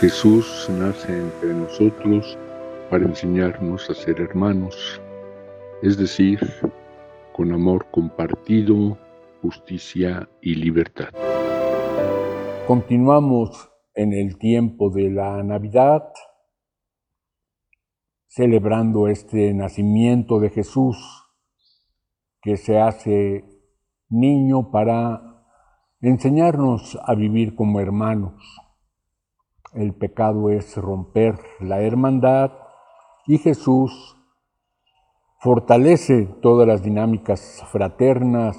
Jesús nace entre nosotros para enseñarnos a ser hermanos, es decir, con amor compartido, justicia y libertad. Continuamos en el tiempo de la Navidad, celebrando este nacimiento de Jesús que se hace niño para enseñarnos a vivir como hermanos. El pecado es romper la hermandad y Jesús fortalece todas las dinámicas fraternas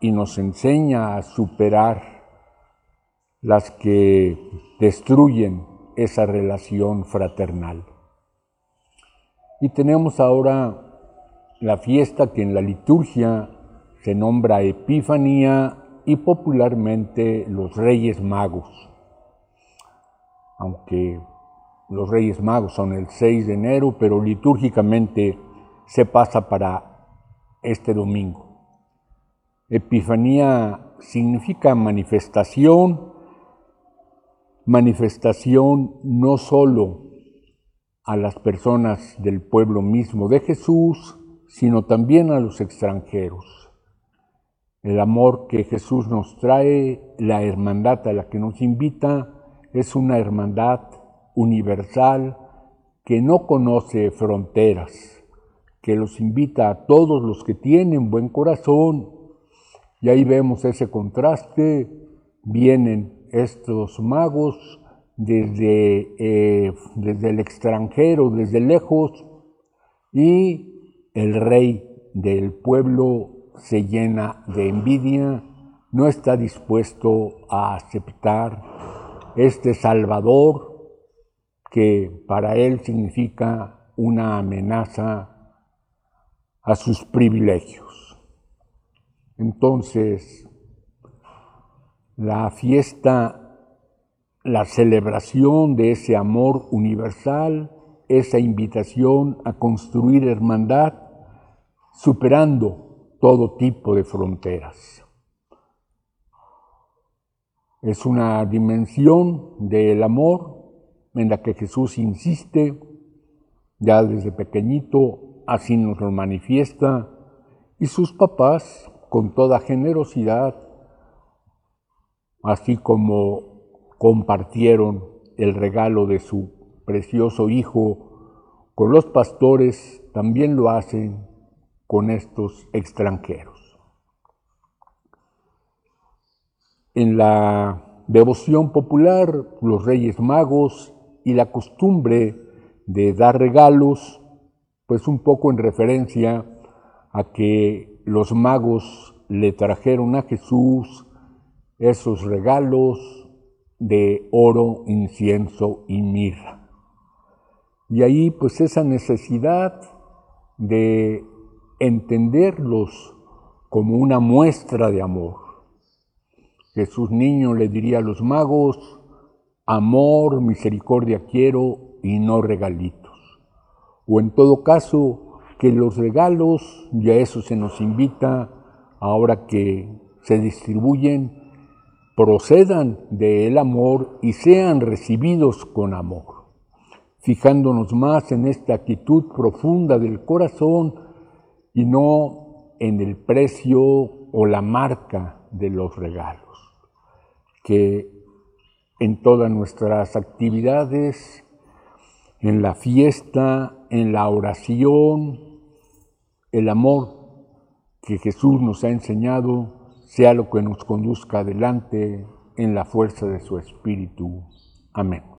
y nos enseña a superar las que destruyen esa relación fraternal. Y tenemos ahora la fiesta que en la liturgia se nombra Epifanía y popularmente los Reyes Magos. Aunque los Reyes Magos son el 6 de enero, pero litúrgicamente se pasa para este domingo. Epifanía significa manifestación, manifestación no solo a las personas del pueblo mismo de Jesús, sino también a los extranjeros. El amor que Jesús nos trae, la hermandad a la que nos invita, es una hermandad universal que no conoce fronteras, que los invita a todos los que tienen buen corazón. Y ahí vemos ese contraste, vienen estos magos desde, eh, desde el extranjero, desde lejos, y el rey del pueblo se llena de envidia, no está dispuesto a aceptar este Salvador que para él significa una amenaza a sus privilegios. Entonces, la fiesta la celebración de ese amor universal, esa invitación a construir hermandad, superando todo tipo de fronteras. Es una dimensión del amor en la que Jesús insiste, ya desde pequeñito, así nos lo manifiesta, y sus papás, con toda generosidad, así como compartieron el regalo de su precioso Hijo con los pastores, también lo hacen con estos extranjeros. En la devoción popular, los Reyes Magos y la costumbre de dar regalos, pues un poco en referencia a que los magos le trajeron a Jesús esos regalos de oro, incienso y mirra. Y ahí pues esa necesidad de entenderlos como una muestra de amor. Jesús niño le diría a los magos, amor, misericordia quiero y no regalitos. O en todo caso, que los regalos, y a eso se nos invita ahora que se distribuyen, procedan del amor y sean recibidos con amor, fijándonos más en esta actitud profunda del corazón y no en el precio o la marca de los regalos, que en todas nuestras actividades, en la fiesta, en la oración, el amor que Jesús nos ha enseñado sea lo que nos conduzca adelante en la fuerza de su Espíritu. Amén.